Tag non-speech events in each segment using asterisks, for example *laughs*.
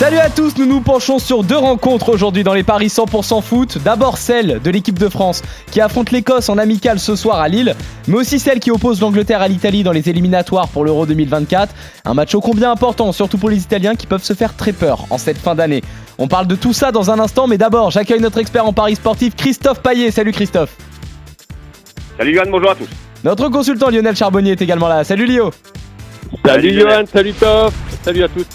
Salut à tous, nous nous penchons sur deux rencontres aujourd'hui dans les paris 100% foot. D'abord celle de l'équipe de France qui affronte l'Écosse en amical ce soir à Lille, mais aussi celle qui oppose l'Angleterre à l'Italie dans les éliminatoires pour l'Euro 2024. Un match ô combien important, surtout pour les Italiens qui peuvent se faire très peur en cette fin d'année. On parle de tout ça dans un instant, mais d'abord j'accueille notre expert en paris sportif Christophe Paillet. Salut Christophe. Salut Johan, bonjour à tous. Notre consultant Lionel Charbonnier est également là. Salut Lio. Salut, Johan, salut Top, salut à tous.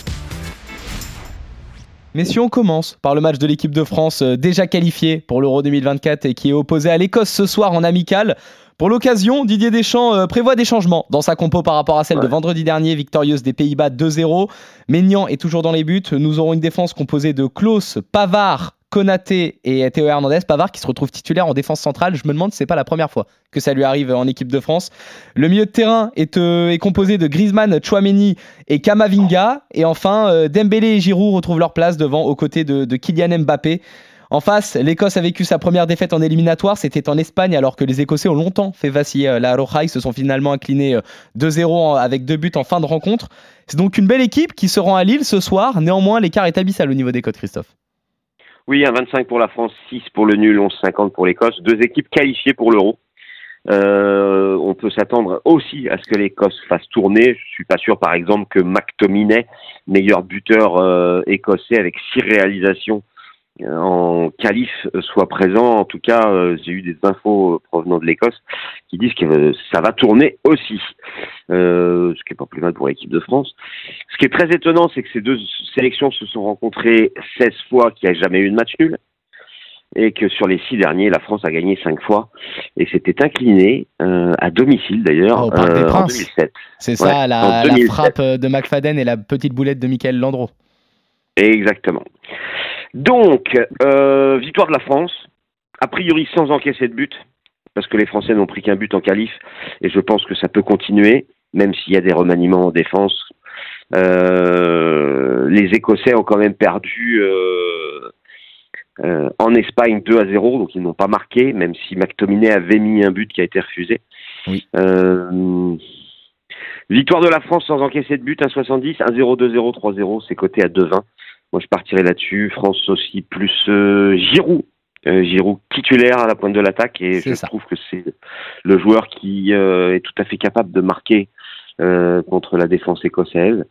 Mais si on commence par le match de l'équipe de France euh, déjà qualifiée pour l'Euro 2024 et qui est opposé à l'Écosse ce soir en amical, pour l'occasion, Didier Deschamps euh, prévoit des changements dans sa compo par rapport à celle de vendredi dernier, victorieuse des Pays-Bas 2-0. Maignan est toujours dans les buts. Nous aurons une défense composée de Klaus, Pavard, Konaté et Théo Hernandez. Pavard qui se retrouve titulaire en défense centrale. Je me demande si c'est pas la première fois que ça lui arrive en équipe de France. Le milieu de terrain est, euh, est composé de Griezmann, Chouameni et Kamavinga. Et enfin, euh, Dembélé et Giroud retrouvent leur place devant aux côtés de, de Kylian Mbappé. En face, l'Écosse a vécu sa première défaite en éliminatoire, c'était en Espagne alors que les Écossais ont longtemps fait vaciller euh, la Roja, ils se sont finalement inclinés 2-0 en- avec deux buts en fin de rencontre. C'est donc une belle équipe qui se rend à Lille ce soir, néanmoins l'écart est abyssal au niveau des codes Christophe. Oui, un 25 pour la France, 6 pour le nul, 11,50 pour l'Écosse. Deux équipes qualifiées pour l'Euro. Euh, on peut s'attendre aussi à ce que l'Écosse fasse tourner. Je suis pas sûr, par exemple, que McTominay, meilleur buteur euh, écossais avec six réalisations en qualif, euh, soit présent. En tout cas, euh, j'ai eu des infos euh, provenant de l'Écosse qui disent que euh, ça va tourner aussi, Euh, ce qui est pas plus mal pour l'équipe de France. Ce qui est très étonnant, c'est que ces deux sélections se sont rencontrées 16 fois, qu'il n'y a jamais eu de match nul, et que sur les six derniers, la France a gagné 5 fois, et s'était inclinée euh, à domicile d'ailleurs Oh, euh, en Princes. 2007. C'est ça, en la, la 2007. frappe de McFadden et la petite boulette de Michael Landreau. Exactement. Donc, euh, victoire de la France, a priori sans encaisser de but, parce que les Français n'ont pris qu'un but en qualif, et je pense que ça peut continuer, même s'il y a des remaniements en défense. Euh, les Écossais ont quand même perdu euh, en Espagne 2 à 0, donc ils n'ont pas marqué, même si McTominay avait mis un but qui a été refusé. Oui. Victoire de la France sans encaisser de but, 1,70, 1-0, 2-0, 3-0, c'est coté à 2,20. Moi, je partirais là-dessus. France aussi, plus euh, Giroud. Euh, Giroud titulaire à la pointe de l'attaque et je ça. trouve que c'est le joueur qui euh, est tout à fait capable de marquer euh, contre la défense écossaise.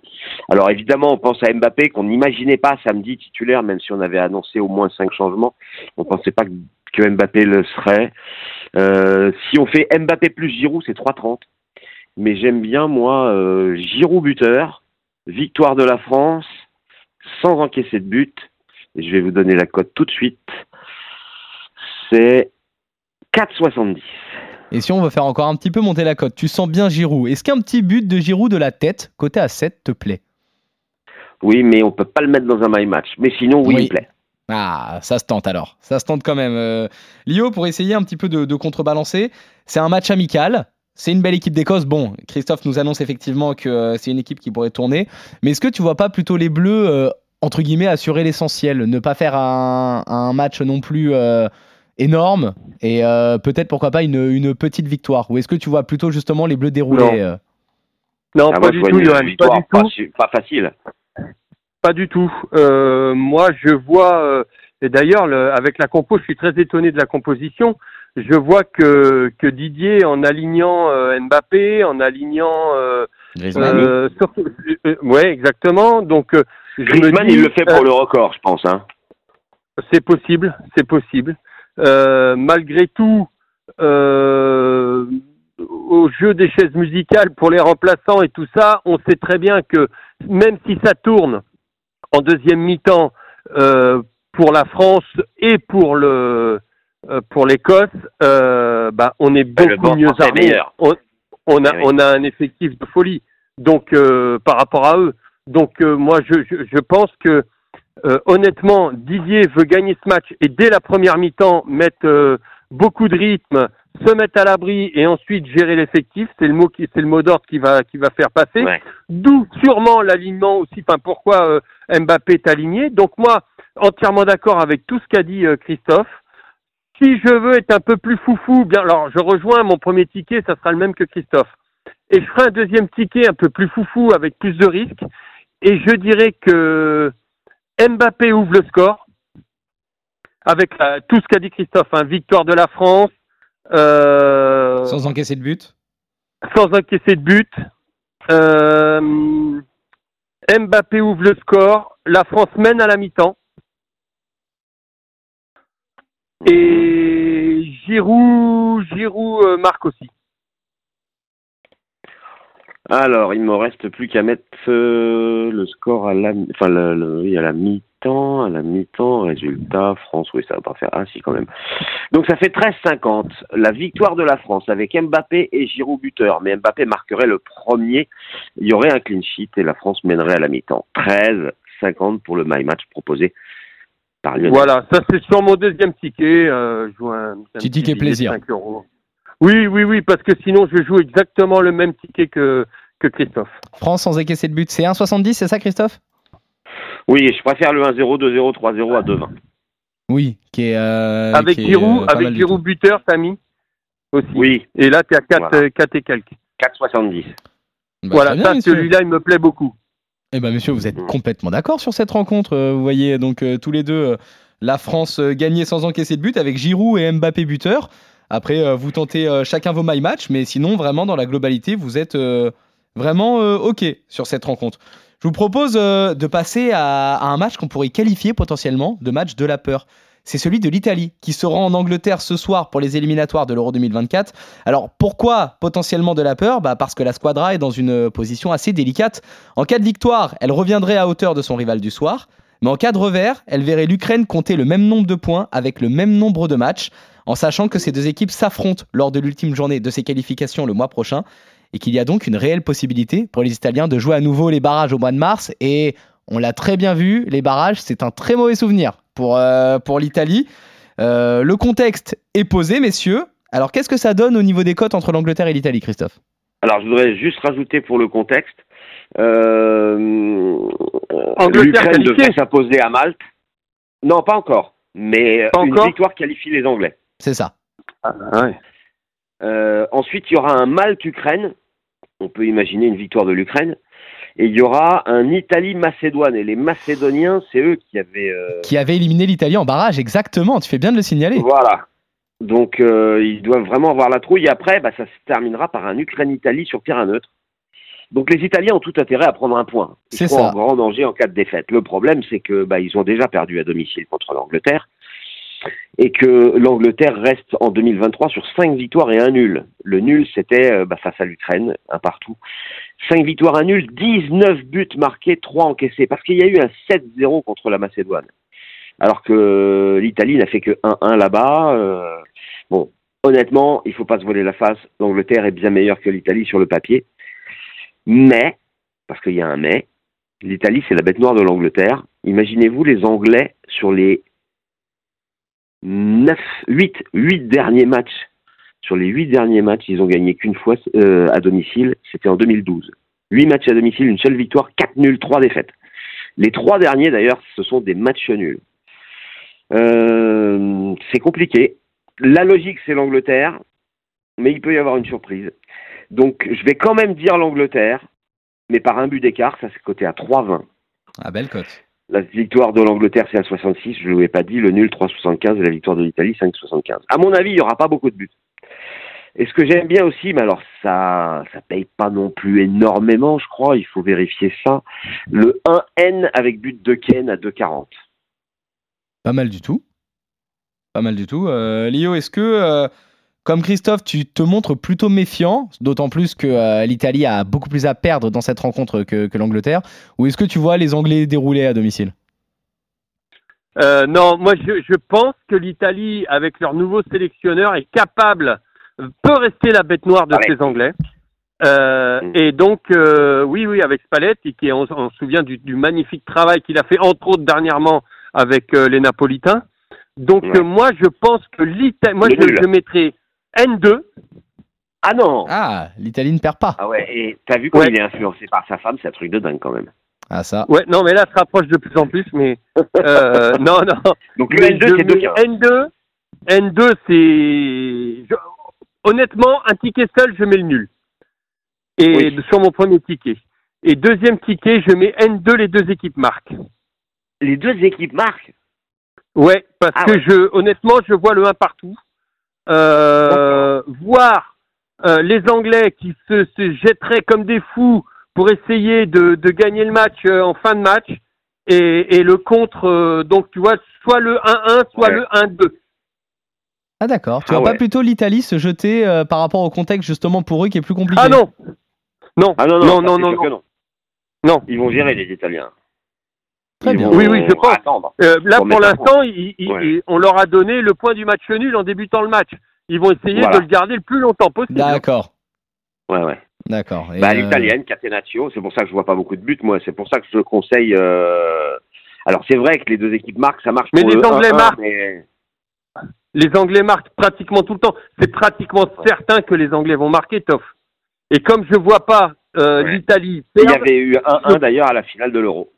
Alors évidemment, on pense à Mbappé qu'on n'imaginait pas samedi titulaire, même si on avait annoncé au moins cinq changements. On pensait pas que que Mbappé le serait. Euh, si on fait Mbappé plus Giroud, c'est 3,30. Mais j'aime bien moi euh, Giroud buteur, victoire de la France, sans encaisser de but. Et je vais vous donner la cote tout de suite. C'est 4,70. Et si on veut faire encore un petit peu monter la cote, tu sens bien Giroud. Est-ce qu'un petit but de Giroud de la tête, côté à 7, te plaît? Oui, mais on peut pas le mettre dans un my match. Mais sinon, oui, Oui. il me plaît. Ah, ça se tente alors. Ça se tente quand même. Euh, Lio, pour essayer un petit peu de, de contrebalancer, c'est un match amical. C'est une belle équipe d'Écosse. Bon, Christophe nous annonce effectivement que euh, c'est une équipe qui pourrait tourner. Mais est-ce que tu vois pas plutôt les Bleus, euh, entre guillemets, assurer l'essentiel? Ne pas faire un, un match non plus euh, énorme et euh, peut-être pourquoi pas une, une petite victoire? Ou est-ce que tu vois plutôt justement les Bleus dérouler Non. euh, Non, Ah, pas moi, du tout, une Johan, pas victoire du pas, tout. pas facile. Pas du tout. Euh, moi, je vois, euh, et d'ailleurs, le- avec la compo, je suis très étonné de la composition. Je vois que, que Didier, en alignant euh, Mbappé, en alignant... Euh, euh, surtout, euh, ouais, exactement. Donc, euh, je me Griezmann, dis, il le fait pour euh, le record, je pense. Hein. C'est possible, c'est possible. Euh, malgré tout, euh, au jeu des chaises musicales pour les remplaçants et tout ça, on sait très bien que même si ça tourne en deuxième mi-temps euh, pour la France et pour le euh, pour l'Écosse, euh, bah, on est beaucoup mieux armé. On, on a Eh oui. on a un effectif de folie. Donc euh, par rapport à eux. Donc euh, moi je, je, je pense que euh, honnêtement, Didier veut gagner ce match et dès la première mi-temps mettre euh, beaucoup de rythme, se mettre à l'abri et ensuite gérer l'effectif, c'est le mot qui, c'est le mot d'ordre qui va, qui va faire passer. Ouais. D'où sûrement l'alignement aussi. Enfin, pourquoi euh, Mbappé est aligné. Donc moi, entièrement d'accord avec tout ce qu'a dit euh, Christophe. Si je veux être un peu plus foufou, bien, alors je rejoins mon premier ticket, ça sera le même que Christophe. Et je ferai un deuxième ticket un peu plus foufou avec plus de risques. Et je dirais que Mbappé ouvre le score avec euh, tout ce qu'a dit Christophe. Hein, victoire de la France, euh, Sans encaisser de but. sans encaisser de but. Euh, Mbappé ouvre le score. La France mène à la mi-temps. Et Giroud, Giroud euh, marque aussi. Alors, il me reste plus qu'à mettre euh, le score à la, mi-temps, à la mi-temps, résultat, France, oui, ça va pas faire, ah, si, quand même. Donc, ça fait 13-50. La victoire de la France avec Mbappé et Giroud buteur. Mais Mbappé marquerait le premier. Il y aurait un clean sheet et la France mènerait à la mi-temps. 13-50 pour le my match proposé par Lionel. Voilà, ça c'est sur mon deuxième ticket. Euh, je joue un, un Petit ticket plaisir. 5 euros. Oui, oui, oui, parce que sinon je joue exactement le même ticket que, que Christophe. France sans encaisser de but. C'est 1,70, c'est ça, Christophe? Oui, je préfère le 1-0, 2-0, 3-0 à 2-20. Oui, qui est. euh, avec qui est, Giroud, euh, avec Giroud buteur, Samy aussi. Oui, Et là, tu es à 4, Voilà. et quelques. 4,70. Bah, voilà, ça, celui-là, il me plaît beaucoup. Eh ben, messieurs, vous êtes Mm. complètement d'accord sur cette rencontre. euh, Vous voyez, donc, euh, tous les deux, euh, la France gagnait sans encaisser de but avec Giroud et Mbappé buteur. Après, vous tentez chacun vos my match, mais sinon, vraiment, dans la globalité, vous êtes vraiment OK sur cette rencontre. Je vous propose de passer à un match qu'on pourrait qualifier potentiellement de match de la peur. C'est celui de l'Italie qui se rend en Angleterre ce soir pour les éliminatoires de l'Euro 2024. Alors pourquoi potentiellement de la peur? Bah Parce que la squadra est dans une position assez délicate. En cas de victoire, elle reviendrait à hauteur de son rival du soir. Mais en cas de revers, elle verrait l'Ukraine compter le même nombre de points avec le même nombre de matchs, en sachant que ces deux équipes s'affrontent lors de l'ultime journée de ces qualifications le mois prochain, et qu'il y a donc une réelle possibilité pour les Italiens de jouer à nouveau les barrages au mois de mars. Et on l'a très bien vu, les barrages, c'est un très mauvais souvenir pour, euh, pour l'Italie. Euh, le contexte est posé, messieurs. Alors qu'est-ce que ça donne au niveau des cotes entre l'Angleterre et l'Italie, Christophe? Alors, je voudrais juste rajouter pour le contexte. Euh, L'Ukraine devrait s'imposer à Malte. Non, pas encore. Mais Pas une encore victoire qualifie les Anglais. C'est ça. Ah, ouais. Euh, ensuite, il y aura un Malte-Ukraine. On peut imaginer une victoire de l'Ukraine. Et il y aura un Italie-Macédoine. Et les Macédoniens, c'est eux qui avaient. euh, Qui avait éliminé l'Italie en barrage, exactement. Tu fais bien de le signaler. Voilà. Donc, euh, ils doivent vraiment avoir la trouille. Et après, bah, ça se terminera par un Ukraine-Italie sur terrain neutre. Donc, les Italiens ont tout intérêt à prendre un point. Ils C'est seront ça. en grand danger en cas de défaite. Le problème, c'est que bah, ils ont déjà perdu à domicile contre l'Angleterre. Et que l'Angleterre reste en 2023 sur 5 victoires et un nul. Le nul, c'était euh, bah, face à l'Ukraine, un partout. 5 victoires, un nul, 19 buts marqués, 3 encaissés. Parce qu'il y a eu un 7-0 contre la Macédoine. Alors que l'Italie n'a fait que 1-1 là-bas. euh, bon, honnêtement, il faut pas se voler la face. L'Angleterre est bien meilleure que l'Italie sur le papier. Mais, parce qu'il y a un mais, l'Italie, c'est la bête noire de l'Angleterre. Imaginez-vous les Anglais sur les 9, 8, 8 derniers matchs. Sur les 8 derniers matchs, ils ont gagné qu'une fois euh, à domicile. C'était en 2012. 8 matchs à domicile, une seule victoire, 4 nuls, 3 défaites. Les trois derniers, d'ailleurs, ce sont des matchs nuls. Euh, c'est compliqué. La logique, c'est l'Angleterre, mais il peut y avoir une surprise. Donc, je vais quand même dire l'Angleterre, mais par un but d'écart, ça c'est coté à 3,20. Ah, belle cote. La victoire de l'Angleterre, c'est à 66, je ne l'ai pas dit, le nul 3,75 et la victoire de l'Italie, 5,75. À mon avis, il n'y aura pas beaucoup de buts. Et ce que j'aime bien aussi, mais alors ça ça paye pas non plus énormément, je crois, il faut vérifier ça, le 1N avec but de Ken à 2,40. Pas mal du tout. Pas mal du tout. Euh, Lio, est-ce que, euh, comme Christophe, tu te montres plutôt méfiant, d'autant plus que euh, l'Italie a beaucoup plus à perdre dans cette rencontre que, que l'Angleterre, ou est-ce que tu vois les Anglais dérouler à domicile? Euh, non, moi je, je pense que l'Italie, avec leur nouveau sélectionneur, est capable, euh, peut rester la bête noire de Ouais. ces Anglais. Euh, Mm. Et donc, euh, oui, oui, avec Spalletti, qui est, on, on se souvient du, du magnifique travail qu'il a fait, entre autres dernièrement avec euh, les Napolitains. Donc, Ouais. euh, moi, je pense que l'Italie, moi, je, je mettrais N2. Ah non Ah, l'Italie ne perd pas. Ah ouais, et t'as vu comment Ouais. il est influencé par sa femme, c'est un truc de dingue quand même. Ah, ça. Ouais, non, mais là, se rapproche de plus en plus, mais euh, *laughs* non, non. Donc le Mais N2 je c'est mets 2 N2, N2, c'est. Honnêtement, un ticket seul, je mets le nul. Et Oui. sur mon premier ticket. Et deuxième ticket, je mets N2, les deux équipes marquent. Les deux équipes marquent Ouais, parce Ah que ouais. je, honnêtement, je vois le 1 partout. Euh, voir euh, les Anglais qui se, se jetteraient comme des fous pour essayer de, de gagner le match euh, en fin de match et, et le contre, donc tu vois, soit le 1-1, soit Ouais. le 1-2. Ah, d'accord. Tu Ah vois pas plutôt l'Italie se jeter euh, par rapport au contexte justement pour eux qui est plus compliqué? Ah non Non, Ah non, non, non, non, non, non. non. Non. Ils vont gérer les Italiens. Très Ils bien. vont Oui, oui, je pense. Euh, là, Pour l'instant, Ouais. on leur a donné le point du match nul en débutant le match. Ils vont essayer Voilà. de le garder le plus longtemps possible. D'accord. Ouais, ouais. D'accord. Bah, euh, l'italienne, Catenaccio, c'est pour ça que je vois pas beaucoup de buts, moi. C'est pour ça que je conseille. euh, Alors, c'est vrai que les deux équipes marquent, ça marche Mais pour les le Anglais 1-1, marquent. mais- Les Anglais marquent pratiquement tout le temps. C'est pratiquement certain que les Anglais vont marquer, Toff. Et comme je vois pas euh, Ouais. l'Italie Il y avait eu 1-1 d'ailleurs à la finale de l'Euro.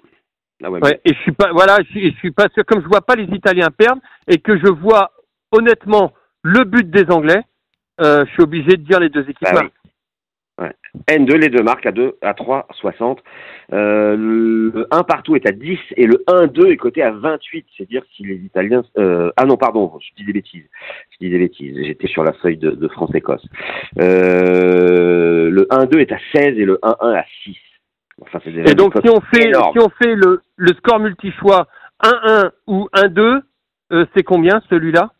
Ouais, et je suis pas, voilà, je suis, je suis pas sûr. Comme je vois pas les Italiens perdre et que je vois honnêtement le but des Anglais, euh, je suis obligé de dire les deux équipes. Bah. Oui. N2, les deux marques à 2, à 3, 60. Euh, le 1 partout est à 10 et le 1-2 est coté à 28. C'est dire si les Italiens. euh, ah non, pardon, je dis des bêtises. Je dis des bêtises. J'étais sur la feuille de, de France-Écosse. Euh, le 1-2 est à 16 et le 1-1 à 6. Enfin, c'est Et donc si on fait, si on fait le, le score multi-choix 1-1 ou 1-2, euh, c'est combien celui-là?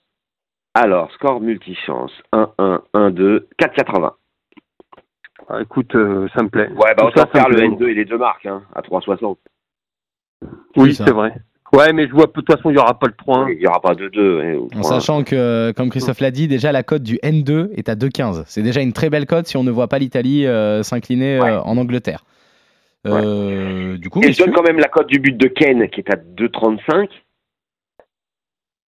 Alors, score multichance 1-1, 1-2, 4-80. Ah, Écoute, euh, ça me plaît. Ouais, bah autant ça, faire le plaît. N2 et les deux marques hein, à 3,60. Oui, c'est vrai. Ouais, mais je vois, de toute façon, il n'y aura pas le 3-1. Il n'y aura pas de 2. hein, En 3-1. sachant que, comme Christophe l'a dit, déjà la cote du N2 est à 2,15. C'est déjà une très belle cote si on ne voit pas l'Italie euh, s'incliner euh, en Angleterre. Euh, Du coup, Et je donne quand même la cote du but de Ken qui est à 2,35.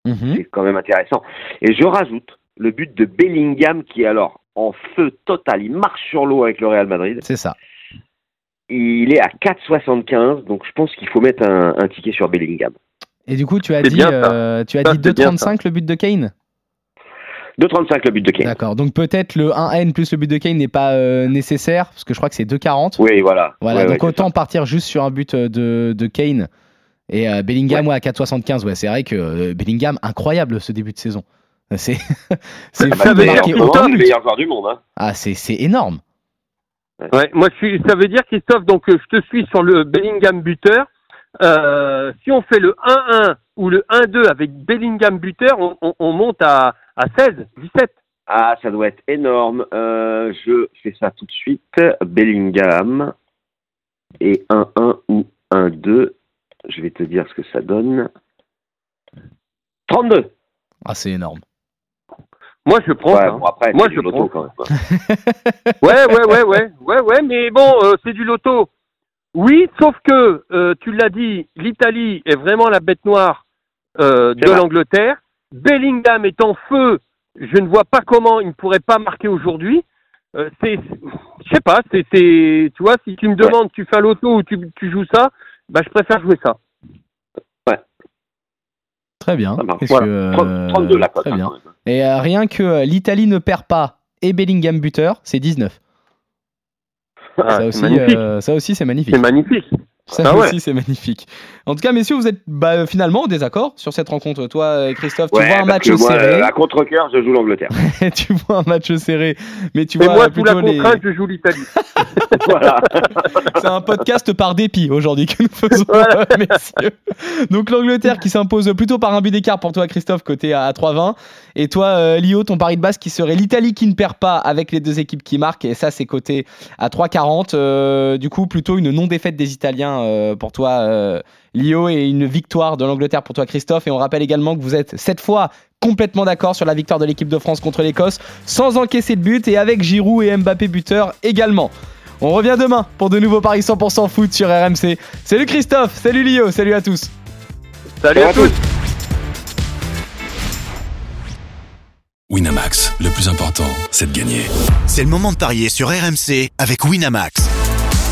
Mhm, C'est quand même intéressant. Et je rajoute le but de Bellingham qui est alors en feu total. Il marche sur l'eau avec le Real Madrid. c'est ça. Il est à 4,75. Donc je pense qu'il faut mettre un, un ticket sur Bellingham. Et du coup, tu as dit, bien, ça. euh, tu as Ça, dit c'est bien, 2,35 le but de Kane? 2,35 le but de Kane. D'accord. Donc peut-être le 1N plus le but de Kane n'est pas euh, nécessaire, parce que je crois que c'est 2,40. Oui, voilà. Voilà, Ouais, donc ouais, autant partir juste sur un but euh, de, de Kane. Et euh, Bellingham, ouais. à 4,75. Ouais, c'est vrai que euh, Bellingham, incroyable ce début de saison. C'est *laughs* c'est Ah bah, buts. meilleur joueur du monde. Hein. Ah, c'est c'est énorme. Ouais, moi, je suis, ça veut dire, Christophe, donc euh, je te suis sur le Bellingham buteur. Euh, si on fait le 1-1 ou le 1-2 avec Bellingham buteur, on, on- on monte à, à 16, 17. Ah, ça doit être énorme. Euh, je fais ça tout de suite. Bellingham et 1-1 ou 1-2. Je vais te dire ce que ça donne. 32. Ah, c'est énorme. Moi, je prends Ouais, ça. bon, après, Moi, je prends. quand même. *laughs* Ouais, ouais, ouais, ouais, ouais, ouais, mais bon, euh, c'est du loto. Oui, sauf que, euh, tu l'as dit, l'Italie est vraiment la bête noire euh, de l'Angleterre. Bellingham est en feu. Je ne vois pas comment il ne pourrait pas marquer aujourd'hui. C'est, je sais pas, c'est, c'est, tu vois, si tu me demandes, tu fais un loto ou tu, tu joues ça, bah, je préfère jouer ça. Très bien. Ça marche. Qu'est-ce Voilà. que, euh, 30 32 la cote. Très hein, bien. Et euh, rien que euh, l'Italie ne perd pas et Bellingham buteur, c'est 19. Ah, aussi, euh, ça aussi, c'est magnifique. C'est magnifique. Ça Ah ouais. aussi, c'est magnifique. En tout cas, messieurs, vous êtes bah, finalement en désaccord sur cette rencontre. Toi, euh, Christophe, tu Ouais, vois un match moi, serré. euh, à contre-cœur, je joue l'Angleterre. *laughs* tu vois un match serré, mais tu vois moi, euh, sous la plutôt les... contrainte, je joue l'Italie. *laughs* voilà. C'est un podcast par dépit aujourd'hui que nous *laughs* faisons, Voilà. messieurs. Donc l'Angleterre qui s'impose plutôt par un but d'écart pour toi, Christophe, côté à, à 3,20. Et toi, euh, Lio, ton pari de base qui serait l'Italie qui ne perd pas avec les deux équipes qui marquent. Et ça, c'est côté à 3,40. Euh, du coup, plutôt une non-défaite des Italiens euh, pour toi, euh, Lio, et une victoire de l'Angleterre pour toi, Christophe. Et on rappelle également que vous êtes cette fois complètement d'accord sur la victoire de l'équipe de France contre l'Écosse, sans encaisser de but et avec Giroud et Mbappé buteur également. On revient demain pour de nouveaux paris 100% foot sur RMC. Salut Christophe, salut Lio, salut à tous. Salut à tous. Winamax, le plus important, c'est de gagner. C'est le moment de parier sur RMC avec Winamax.